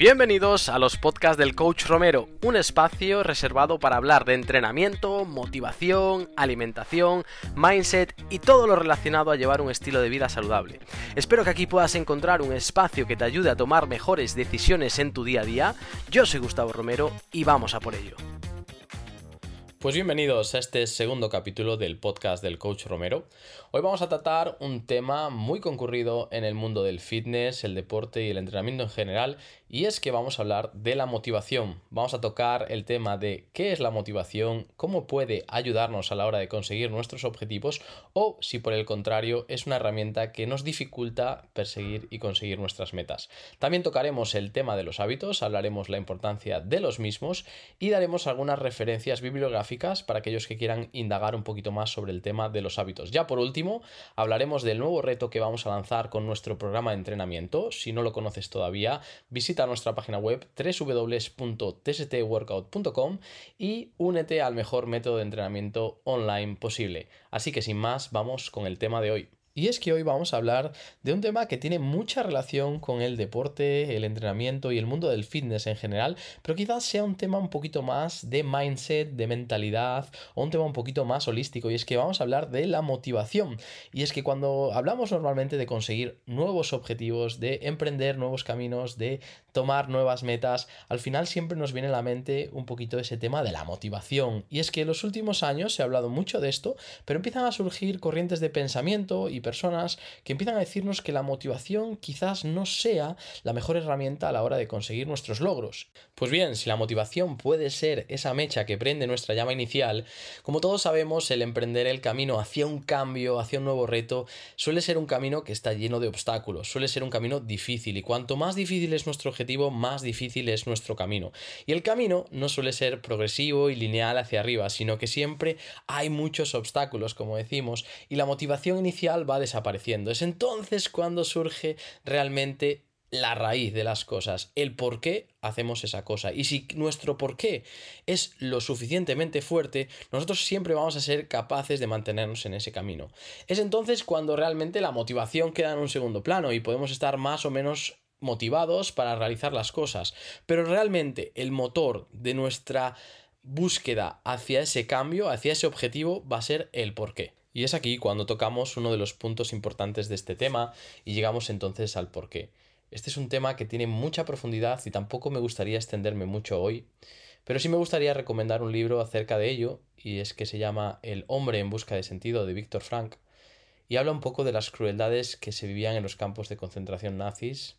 Bienvenidos a los podcasts del Coach Romero, un espacio reservado para hablar de entrenamiento, motivación, alimentación, mindset y todo lo relacionado a llevar un estilo de vida saludable. Espero que aquí puedas encontrar un espacio que te ayude a tomar mejores decisiones en tu día a día. Yo soy Gustavo Romero y vamos a por ello. Pues bienvenidos a este segundo capítulo del podcast del Coach Romero. Hoy vamos a tratar un tema muy concurrido en el mundo del fitness, el deporte y el entrenamiento en general, y es que vamos a hablar de la motivación. Vamos a tocar el tema de qué es la motivación, cómo puede ayudarnos a la hora de conseguir nuestros objetivos o si por el contrario es una herramienta que nos dificulta perseguir y conseguir nuestras metas. También tocaremos el tema de los hábitos, hablaremos la importancia de los mismos y daremos algunas referencias bibliográficas para aquellos que quieran indagar un poquito más sobre el tema de los hábitos. Ya por último, hablaremos del nuevo reto que vamos a lanzar con nuestro programa de entrenamiento. Si no lo conoces todavía, visita nuestra página web www.tstworkout.com y únete al mejor método de entrenamiento online posible. Así que sin más, vamos con el tema de hoy. Y es que hoy vamos a hablar de un tema que tiene mucha relación con el deporte, el entrenamiento y el mundo del fitness en general, pero quizás sea un tema un poquito más de mindset, de mentalidad o un tema un poquito más holístico y es que vamos a hablar de la motivación. Y es que cuando hablamos normalmente de conseguir nuevos objetivos, de emprender nuevos caminos, de tomar nuevas metas, al final siempre nos viene a la mente un poquito ese tema de la motivación. Y es que en los últimos años se ha hablado mucho de esto, pero empiezan a surgir corrientes de pensamiento y personas que empiezan a decirnos que la motivación quizás no sea la mejor herramienta a la hora de conseguir nuestros logros. Pues bien, si la motivación puede ser esa mecha que prende nuestra llama inicial, como todos sabemos, el emprender el camino hacia un cambio, hacia un nuevo reto, suele ser un camino que está lleno de obstáculos, suele ser un camino difícil y cuanto más difícil es nuestro más difícil es nuestro camino. Y el camino no suele ser progresivo y lineal hacia arriba, sino que siempre hay muchos obstáculos, como decimos, y la motivación inicial va desapareciendo. Es entonces cuando surge realmente la raíz de las cosas, el por qué hacemos esa cosa. Y si nuestro por qué es lo suficientemente fuerte, nosotros siempre vamos a ser capaces de mantenernos en ese camino. Es entonces cuando realmente la motivación queda en un segundo plano y podemos estar más o menos motivados para realizar las cosas. Pero realmente el motor de nuestra búsqueda hacia ese cambio, hacia ese objetivo, va a ser el por qué. Y es aquí cuando tocamos uno de los puntos importantes de este tema y llegamos entonces al por qué. Este es un tema que tiene mucha profundidad y tampoco me gustaría extenderme mucho hoy, pero sí me gustaría recomendar un libro acerca de ello y es que se llama El hombre en busca de sentido de Víctor Frank y habla un poco de las crueldades que se vivían en los campos de concentración nazis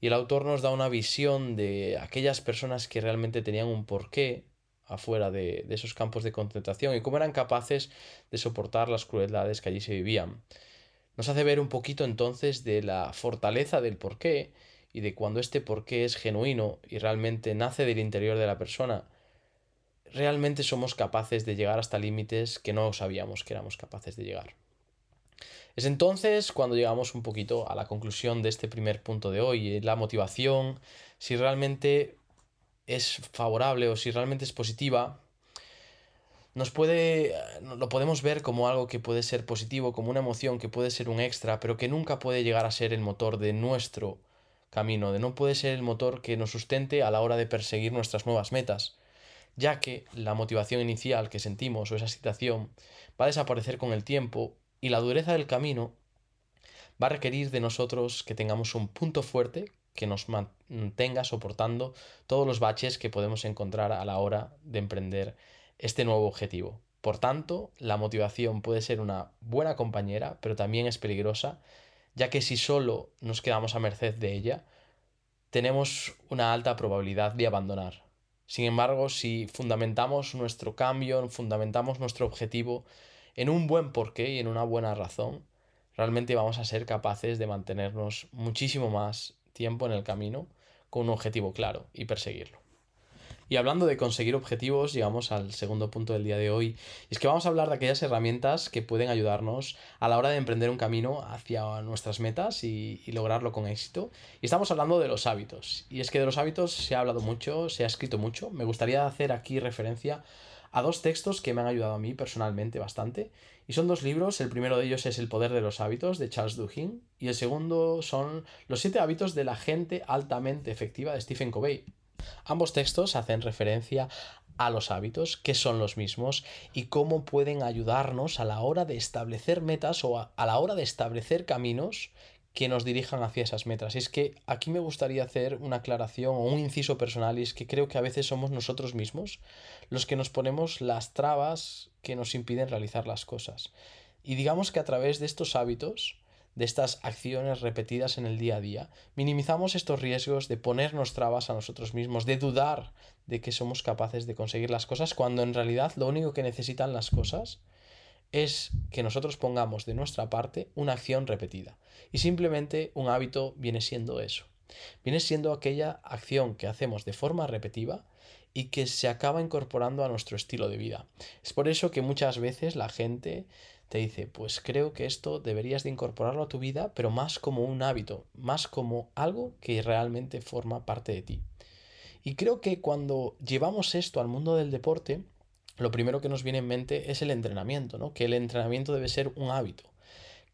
y el autor nos da una visión de aquellas personas que realmente tenían un porqué afuera de, esos campos de concentración y cómo eran capaces de soportar las crueldades que allí se vivían. Nos hace ver un poquito entonces de la fortaleza del porqué y de cuando este porqué es genuino y realmente nace del interior de la persona, realmente somos capaces de llegar hasta límites que no sabíamos que éramos capaces de llegar. Es entonces cuando llegamos un poquito a la conclusión de este primer punto de hoy, la motivación, si realmente es favorable o si realmente es positiva, nos puede, lo podemos ver como algo que puede ser positivo, como una emoción que puede ser un extra, pero que nunca puede llegar a ser el motor de nuestro camino, de no puede ser el motor que nos sustente a la hora de perseguir nuestras nuevas metas, ya que la motivación inicial que sentimos o esa situación va a desaparecer con el tiempo y la dureza del camino va a requerir de nosotros que tengamos un punto fuerte que nos mantenga soportando todos los baches que podemos encontrar a la hora de emprender este nuevo objetivo. Por tanto, la motivación puede ser una buena compañera, pero también es peligrosa, ya que si solo nos quedamos a merced de ella, tenemos una alta probabilidad de abandonar. Sin embargo, si fundamentamos nuestro cambio, fundamentamos nuestro objetivo en un buen porqué y en una buena razón, realmente vamos a ser capaces de mantenernos muchísimo más tiempo en el camino con un objetivo claro y perseguirlo. Y hablando de conseguir objetivos, llegamos al segundo punto del día de hoy. es que vamos a hablar de aquellas herramientas que pueden ayudarnos a la hora de emprender un camino hacia nuestras metas y, y, lograrlo con éxito. Y estamos hablando de los hábitos. Y es que de los hábitos se ha hablado mucho, se ha escrito mucho. Me gustaría hacer aquí referencia a dos textos que me han ayudado a mí personalmente bastante. Y son dos libros, el primero de ellos es El poder de los hábitos de Charles Duhigg y el segundo son Los siete hábitos de la gente altamente efectiva de Stephen Covey. Ambos textos hacen referencia a los hábitos, qué son los mismos y cómo pueden ayudarnos a la hora de establecer metas o a, la hora de establecer caminos que nos dirijan hacia esas metas. Y es que aquí me gustaría hacer una aclaración o un inciso personal y es que creo que a veces somos nosotros mismos los que nos ponemos las trabas que nos impiden realizar las cosas. Y digamos que a través de estos hábitos, de estas acciones repetidas en el día a día, minimizamos estos riesgos de ponernos trabas a nosotros mismos, de dudar de que somos capaces de conseguir las cosas, cuando en realidad lo único que necesitan las cosas es que nosotros pongamos de nuestra parte una acción repetida. Y simplemente un hábito viene siendo eso. Viene siendo aquella acción que hacemos de forma repetitiva y que se acaba incorporando a nuestro estilo de vida. Es por eso que muchas veces la gente te dice, pues creo que esto deberías de incorporarlo a tu vida, pero más como un hábito, más como algo que realmente forma parte de ti. Y creo que cuando llevamos esto al mundo del deporte, lo primero que nos viene en mente es el entrenamiento, ¿no? Que el entrenamiento debe ser un hábito,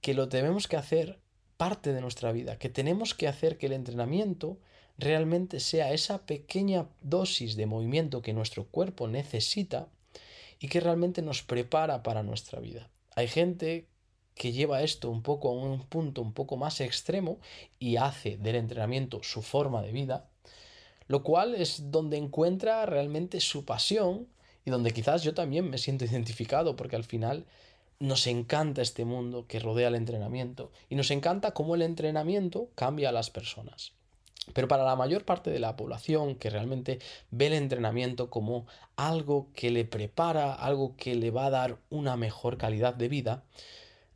que lo tenemos que hacer parte de nuestra vida, que tenemos que hacer que el entrenamiento realmente sea esa pequeña dosis de movimiento que nuestro cuerpo necesita y que realmente nos prepara para nuestra vida. Hay gente que lleva esto un poco a un punto un poco más extremo y hace del entrenamiento su forma de vida, lo cual es donde encuentra realmente su pasión y donde quizás yo también me siento identificado porque al final nos encanta este mundo que rodea el entrenamiento y nos encanta cómo el entrenamiento cambia a las personas. Pero para la mayor parte de la población que realmente ve el entrenamiento como algo que le prepara, algo que le va a dar una mejor calidad de vida,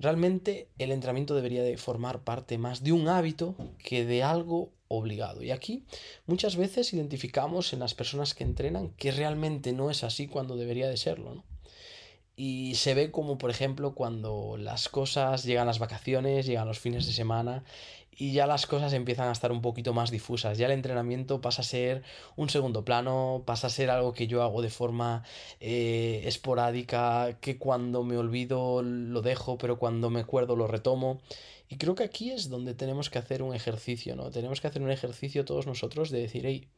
realmente el entrenamiento debería de formar parte más de un hábito que de algo obligado. Y aquí muchas veces identificamos en las personas que entrenan que realmente no es así cuando debería de serlo. Y se ve como, por ejemplo, cuando las cosas llegan las vacaciones, llegan los fines de semana y ya las cosas empiezan a estar un poquito más difusas. Ya el entrenamiento pasa a ser un segundo plano, pasa a ser algo que yo hago de forma eh, esporádica, que cuando me olvido lo dejo, pero cuando me acuerdo lo retomo. Y creo que aquí es donde tenemos que hacer un ejercicio, ¿no? Tenemos que hacer un ejercicio todos nosotros de decir, hey,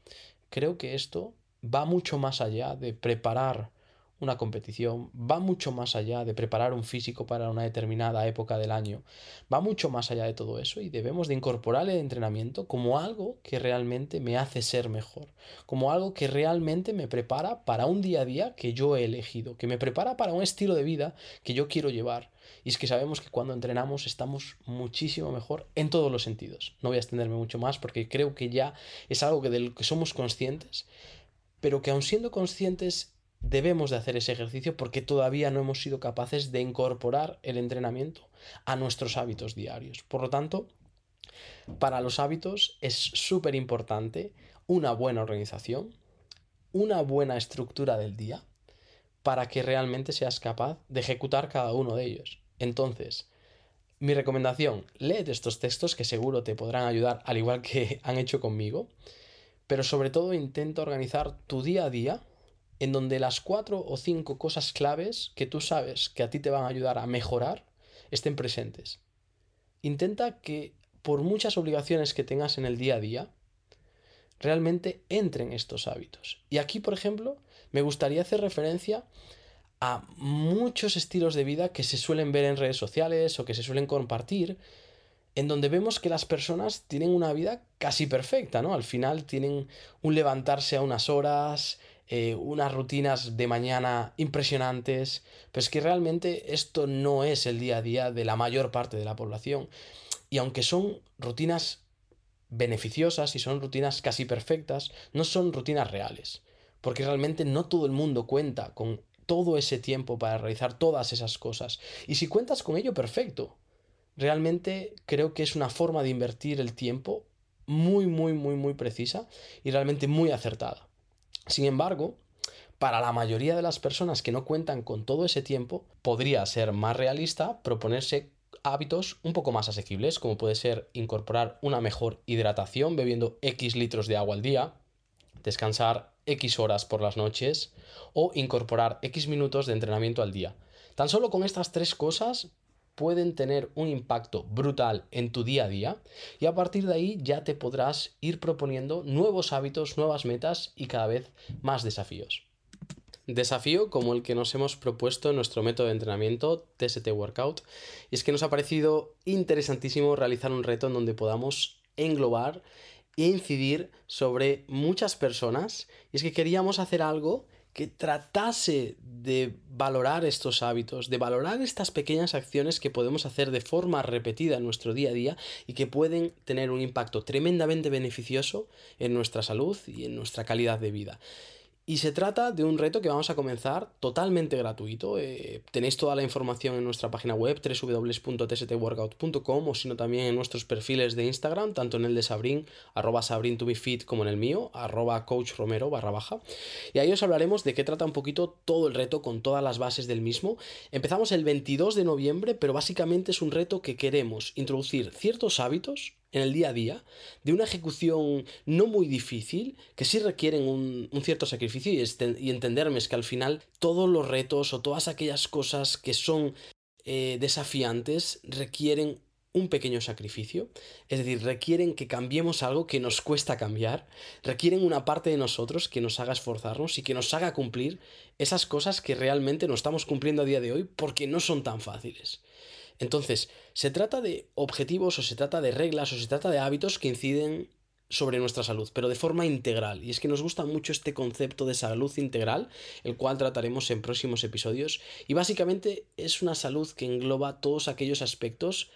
creo que esto va mucho más allá de preparar una competición va mucho más allá de preparar un físico para una determinada época del año, va mucho más allá de todo eso y debemos de incorporar el entrenamiento como algo que realmente me hace ser mejor, como algo que realmente me prepara para un día a día que yo he elegido, que me prepara para un estilo de vida que yo quiero llevar. Y es que sabemos que cuando entrenamos estamos muchísimo mejor en todos los sentidos. No voy a extenderme mucho más porque creo que ya es algo que del que somos conscientes, pero que aun siendo conscientes debemos de hacer ese ejercicio porque todavía no hemos sido capaces de incorporar el entrenamiento a nuestros hábitos diarios. Por lo tanto, para los hábitos es súper importante una buena organización, una buena estructura del día, para que realmente seas capaz de ejecutar cada uno de ellos. Entonces, mi recomendación, léete estos textos que seguro te podrán ayudar al igual que han hecho conmigo, pero sobre todo intenta organizar tu día a día en donde las cuatro o cinco cosas claves que tú sabes que a ti te van a ayudar a mejorar estén presentes. Intenta que por muchas obligaciones que tengas en el día a día, realmente entren estos hábitos. Y aquí, por ejemplo, me gustaría hacer referencia a muchos estilos de vida que se suelen ver en redes sociales o que se suelen compartir, en donde vemos que las personas tienen una vida casi perfecta, ¿no? Al final tienen un levantarse a unas horas, eh, unas rutinas de mañana impresionantes, pero es que realmente esto no es el día a día de la mayor parte de la población. Y aunque son rutinas beneficiosas y son rutinas casi perfectas, no son rutinas reales, porque realmente no todo el mundo cuenta con todo ese tiempo para realizar todas esas cosas. Y si cuentas con ello, perfecto. Realmente creo que es una forma de invertir el tiempo muy, muy, muy, muy precisa y realmente muy acertada. Sin embargo, para la mayoría de las personas que no cuentan con todo ese tiempo, podría ser más realista proponerse hábitos un poco más asequibles, como puede ser incorporar una mejor hidratación bebiendo X litros de agua al día, descansar X horas por las noches o incorporar X minutos de entrenamiento al día. Tan solo con estas tres cosas pueden tener un impacto brutal en tu día a día y a partir de ahí ya te podrás ir proponiendo nuevos hábitos, nuevas metas y cada vez más desafíos. Desafío como el que nos hemos propuesto en nuestro método de entrenamiento TST Workout y es que nos ha parecido interesantísimo realizar un reto en donde podamos englobar e incidir sobre muchas personas y es que queríamos hacer algo que tratase de valorar estos hábitos, de valorar estas pequeñas acciones que podemos hacer de forma repetida en nuestro día a día y que pueden tener un impacto tremendamente beneficioso en nuestra salud y en nuestra calidad de vida. Y se trata de un reto que vamos a comenzar totalmente gratuito. Eh, tenéis toda la información en nuestra página web www.tstworkout.com o sino también en nuestros perfiles de Instagram, tanto en el de Sabrin, arroba Sabrin to be fit, como en el mío, arroba coach Romero barra baja. Y ahí os hablaremos de qué trata un poquito todo el reto con todas las bases del mismo. Empezamos el 22 de noviembre, pero básicamente es un reto que queremos introducir ciertos hábitos en el día a día, de una ejecución no muy difícil, que sí requieren un, cierto sacrificio y, y, entenderme es que al final todos los retos o todas aquellas cosas que son eh, desafiantes requieren un pequeño sacrificio, es decir, requieren que cambiemos algo que nos cuesta cambiar, requieren una parte de nosotros que nos haga esforzarnos y que nos haga cumplir esas cosas que realmente no estamos cumpliendo a día de hoy porque no son tan fáciles. Entonces, se trata de objetivos o se trata de reglas o se trata de hábitos que inciden sobre nuestra salud, pero de forma integral. Y es que nos gusta mucho este concepto de salud integral, el cual trataremos en próximos episodios. Y básicamente es una salud que engloba todos aquellos aspectos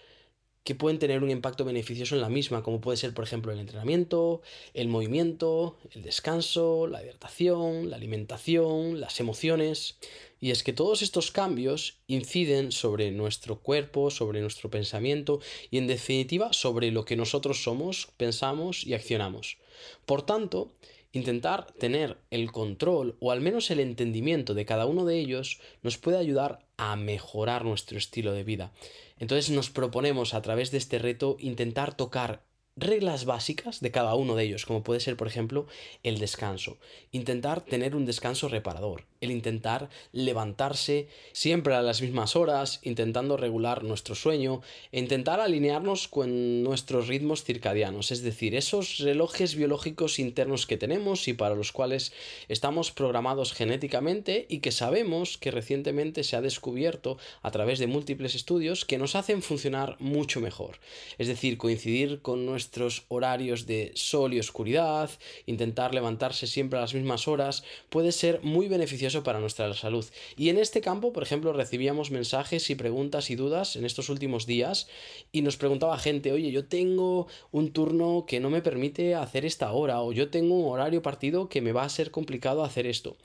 que pueden tener un impacto beneficioso en la misma, como puede ser, por ejemplo, el entrenamiento, el movimiento, el descanso, la hidratación, la alimentación, las emociones. Y es que todos estos cambios inciden sobre nuestro cuerpo, sobre nuestro pensamiento y en definitiva sobre lo que nosotros somos, pensamos y accionamos. Por tanto, intentar tener el control o al menos el entendimiento de cada uno de ellos nos puede ayudar a mejorar nuestro estilo de vida. Entonces nos proponemos a través de este reto intentar tocar reglas básicas de cada uno de ellos, como puede ser, por ejemplo, el descanso. Intentar tener un descanso reparador, el intentar levantarse siempre a las mismas horas, intentando regular nuestro sueño, e intentar alinearnos con nuestros ritmos circadianos, es decir, esos relojes biológicos internos que tenemos y para los cuales estamos programados genéticamente y que sabemos que recientemente se ha descubierto a través de múltiples estudios que nos hacen funcionar mucho mejor. Es decir, coincidir con nuestro nuestros horarios de sol y oscuridad, intentar levantarse siempre a las mismas horas, puede ser muy beneficioso para nuestra salud. Y en este campo, por ejemplo, recibíamos mensajes y preguntas y dudas en estos últimos días y nos preguntaba gente, oye, yo tengo un turno que no me permite hacer esta hora o yo tengo un horario partido que me va a ser complicado hacer esto.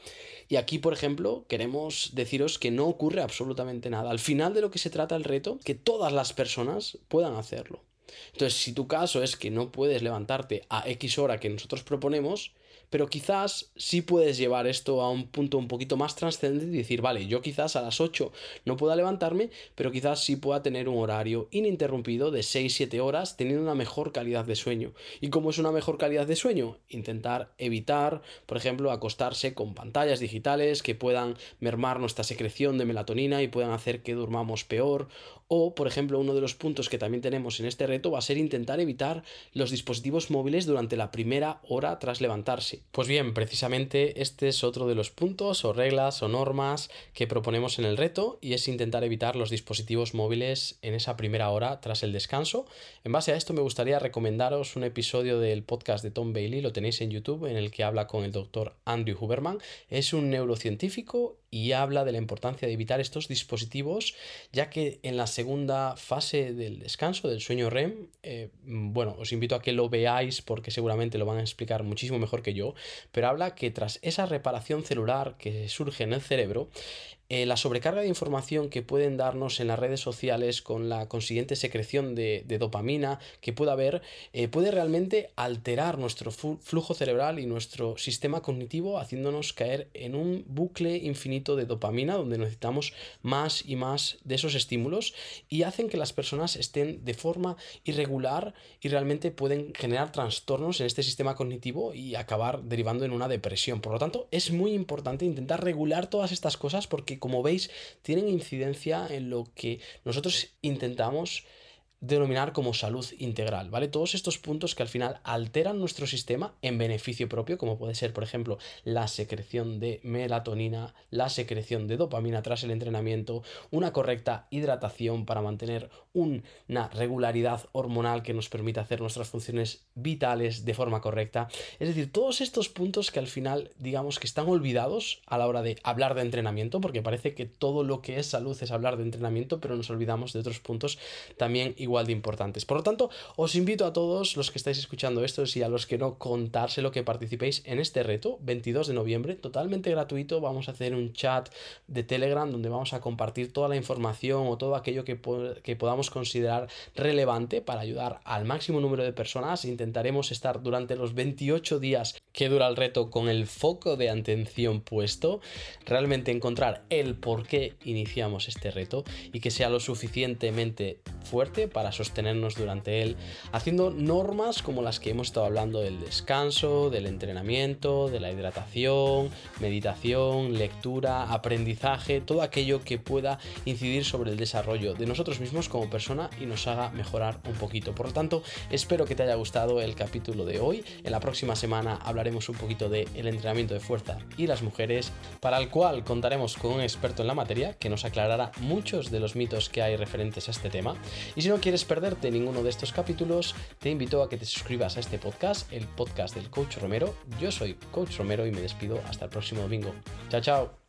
Y aquí, por ejemplo, queremos deciros que no ocurre absolutamente nada. Al final de lo que se trata el reto, que todas las personas puedan hacerlo. Entonces, si tu caso es que no puedes levantarte a X hora que nosotros proponemos, pero quizás sí puedes llevar esto a un punto un poquito más trascendente y decir, vale, yo quizás a las 8 no pueda levantarme, pero quizás sí pueda tener un horario ininterrumpido de 6-7 horas teniendo una mejor calidad de sueño. ¿Y cómo es una mejor calidad de sueño? Intentar evitar, por ejemplo, acostarse con pantallas digitales que puedan mermar nuestra secreción de melatonina y puedan hacer que durmamos peor. O, por ejemplo, uno de los puntos que también tenemos en este reto va a ser intentar evitar los dispositivos móviles durante la primera hora tras levantarse. Pues bien, precisamente este es otro de los puntos o reglas o normas que proponemos en el reto y es intentar evitar los dispositivos móviles en esa primera hora tras el descanso. En base a esto me gustaría recomendaros un episodio del podcast de Tom Bailey, lo tenéis en YouTube, en el que habla con el doctor Andrew Huberman. Es un neurocientífico y habla de la importancia de evitar estos dispositivos, ya que en la segunda fase del descanso, del sueño REM, eh, bueno, os invito a que lo veáis porque seguramente lo van a explicar muchísimo mejor que yo, pero habla que tras esa reparación celular que surge en el cerebro, eh, la sobrecarga de información que pueden darnos en las redes sociales con la consiguiente secreción de, dopamina que pueda haber, eh, puede realmente alterar nuestro flujo cerebral y nuestro sistema cognitivo, haciéndonos caer en un bucle infinito de dopamina donde necesitamos más y más de esos estímulos y hacen que las personas estén de forma irregular y realmente pueden generar trastornos en este sistema cognitivo y acabar derivando en una depresión. Por lo tanto, es muy importante intentar regular todas estas cosas porque que como veis tienen incidencia en lo que nosotros intentamos denominar como salud integral, ¿vale? Todos estos puntos que al final alteran nuestro sistema en beneficio propio, como puede ser, por ejemplo, la secreción de melatonina, la secreción de dopamina tras el entrenamiento, una correcta hidratación para mantener una regularidad hormonal que nos permita hacer nuestras funciones vitales de forma correcta. Es decir, todos estos puntos que al final, digamos que están olvidados a la hora de hablar de entrenamiento, porque parece que todo lo que es salud es hablar de entrenamiento, pero nos olvidamos de otros puntos también igual de importantes. Por lo tanto, os invito a todos los que estáis escuchando esto y a los que no contárselo que participéis en este reto, 22 de noviembre, totalmente gratuito. Vamos a hacer un chat de Telegram donde vamos a compartir toda la información o todo aquello que, que podamos considerar relevante para ayudar al máximo número de personas. Intentaremos estar durante los 28 días que dura el reto con el foco de atención puesto, realmente encontrar el por qué iniciamos este reto y que sea lo suficientemente fuerte para sostenernos durante él, haciendo normas como las que hemos estado hablando del descanso, del entrenamiento, de la hidratación, meditación, lectura, aprendizaje, todo aquello que pueda incidir sobre el desarrollo de nosotros mismos como persona y nos haga mejorar un poquito. Por lo tanto, espero que te haya gustado el capítulo de hoy. En la próxima semana hablaremos un poquito del el entrenamiento de fuerza y las mujeres, para el cual contaremos con un experto en la materia que nos aclarará muchos de los mitos que hay referentes a este tema. Y si no quieres perderte ninguno de estos capítulos, te invito a que te suscribas a este podcast, el podcast del Coach Romero. Yo soy Coach Romero y me despido hasta el próximo domingo. Chao, chao.